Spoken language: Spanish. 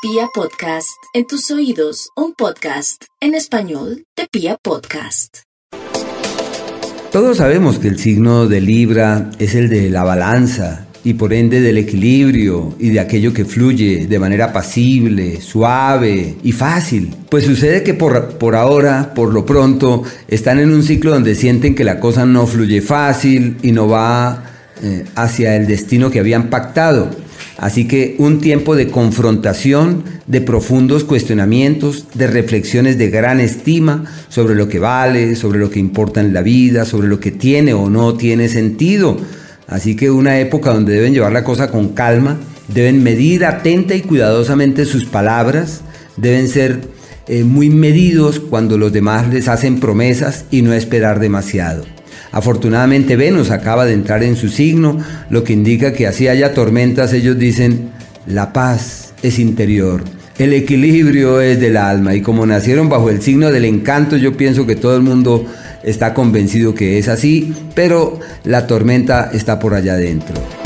Pia Podcast, en tus oídos, un podcast en español de Pia Podcast. Todos sabemos que el signo de Libra es el de la balanza y por ende del equilibrio y de aquello que fluye de manera pasible, suave y fácil. Pues sucede que por, por ahora, por lo pronto, están en un ciclo donde sienten que la cosa no fluye fácil y no va eh, hacia el destino que habían pactado. Así que un tiempo de confrontación, de profundos cuestionamientos, de reflexiones de gran estima sobre lo que vale, sobre lo que importa en la vida, sobre lo que tiene o no tiene sentido. Así que una época donde deben llevar la cosa con calma, deben medir atenta y cuidadosamente sus palabras, deben ser eh, muy medidos cuando los demás les hacen promesas y no esperar demasiado. Afortunadamente Venus acaba de entrar en su signo, lo que indica que así haya tormentas, ellos dicen, la paz es interior, el equilibrio es del alma y como nacieron bajo el signo del encanto, yo pienso que todo el mundo está convencido que es así, pero la tormenta está por allá adentro.